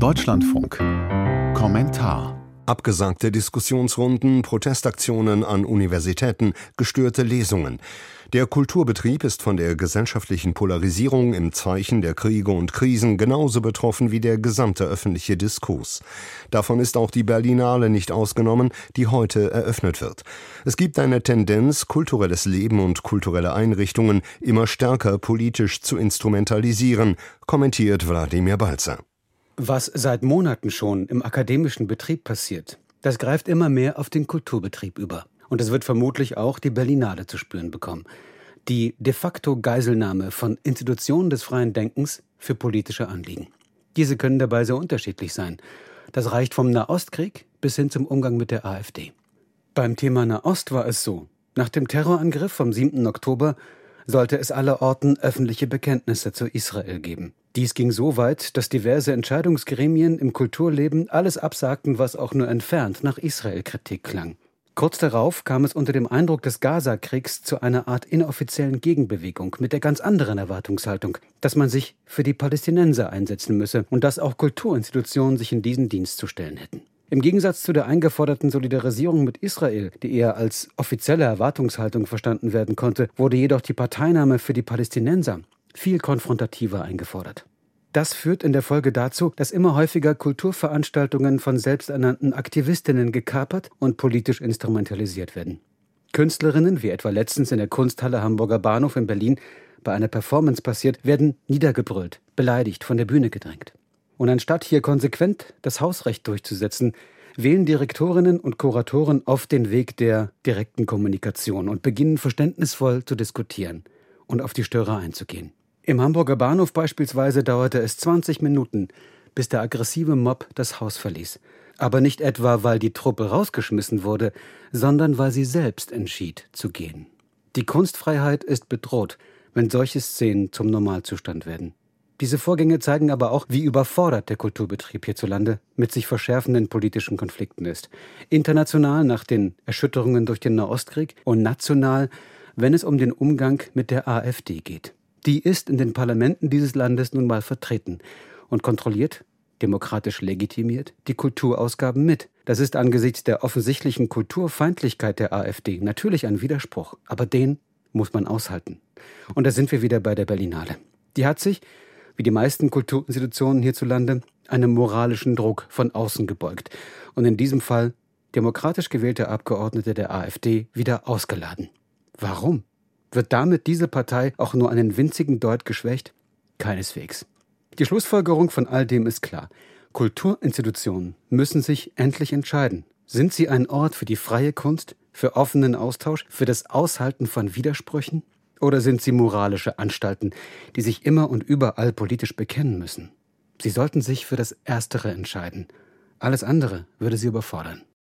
Deutschlandfunk. Kommentar. Abgesagte Diskussionsrunden, Protestaktionen an Universitäten, gestörte Lesungen. Der Kulturbetrieb ist von der gesellschaftlichen Polarisierung im Zeichen der Kriege und Krisen genauso betroffen wie der gesamte öffentliche Diskurs. Davon ist auch die Berlinale nicht ausgenommen, die heute eröffnet wird. Es gibt eine Tendenz, kulturelles Leben und kulturelle Einrichtungen immer stärker politisch zu instrumentalisieren, kommentiert Wladimir Balzer. Was seit Monaten schon im akademischen Betrieb passiert, das greift immer mehr auf den Kulturbetrieb über. Und es wird vermutlich auch die Berlinale zu spüren bekommen. Die de facto Geiselnahme von Institutionen des freien Denkens für politische Anliegen. Diese können dabei sehr unterschiedlich sein. Das reicht vom Nahostkrieg bis hin zum Umgang mit der AfD. Beim Thema Nahost war es so. Nach dem Terrorangriff vom 7. Oktober sollte es allerorten öffentliche Bekenntnisse zu Israel geben. Dies ging so weit, dass diverse Entscheidungsgremien im Kulturleben alles absagten, was auch nur entfernt nach Israel-Kritik klang. Kurz darauf kam es unter dem Eindruck des Gaza-Kriegs zu einer Art inoffiziellen Gegenbewegung mit der ganz anderen Erwartungshaltung, dass man sich für die Palästinenser einsetzen müsse und dass auch Kulturinstitutionen sich in diesen Dienst zu stellen hätten. Im Gegensatz zu der eingeforderten Solidarisierung mit Israel, die eher als offizielle Erwartungshaltung verstanden werden konnte, wurde jedoch die Parteinahme für die Palästinenser viel konfrontativer eingefordert. Das führt in der Folge dazu, dass immer häufiger Kulturveranstaltungen von selbsternannten Aktivistinnen gekapert und politisch instrumentalisiert werden. Künstlerinnen, wie etwa letztens in der Kunsthalle Hamburger Bahnhof in Berlin bei einer Performance passiert, werden niedergebrüllt, beleidigt, von der Bühne gedrängt. Und anstatt hier konsequent das Hausrecht durchzusetzen, wählen Direktorinnen und Kuratoren oft den Weg der direkten Kommunikation und beginnen verständnisvoll zu diskutieren und auf die Störer einzugehen. Im Hamburger Bahnhof beispielsweise dauerte es 20 Minuten, bis der aggressive Mob das Haus verließ. Aber nicht etwa, weil die Truppe rausgeschmissen wurde, sondern weil sie selbst entschied zu gehen. Die Kunstfreiheit ist bedroht, wenn solche Szenen zum Normalzustand werden. Diese Vorgänge zeigen aber auch, wie überfordert der Kulturbetrieb hierzulande mit sich verschärfenden politischen Konflikten ist. International nach den Erschütterungen durch den Nahostkrieg und national, wenn es um den Umgang mit der AfD geht. Die ist in den Parlamenten dieses Landes nun mal vertreten und kontrolliert, demokratisch legitimiert, die Kulturausgaben mit. Das ist angesichts der offensichtlichen Kulturfeindlichkeit der AfD natürlich ein Widerspruch, aber den muss man aushalten. Und da sind wir wieder bei der Berlinale. Die hat sich wie die meisten Kulturinstitutionen hierzulande, einem moralischen Druck von außen gebeugt und in diesem Fall demokratisch gewählte Abgeordnete der AfD wieder ausgeladen. Warum? Wird damit diese Partei auch nur einen winzigen Deut geschwächt? Keineswegs. Die Schlussfolgerung von all dem ist klar. Kulturinstitutionen müssen sich endlich entscheiden. Sind sie ein Ort für die freie Kunst, für offenen Austausch, für das Aushalten von Widersprüchen? Oder sind sie moralische Anstalten, die sich immer und überall politisch bekennen müssen? Sie sollten sich für das Erstere entscheiden. Alles andere würde sie überfordern.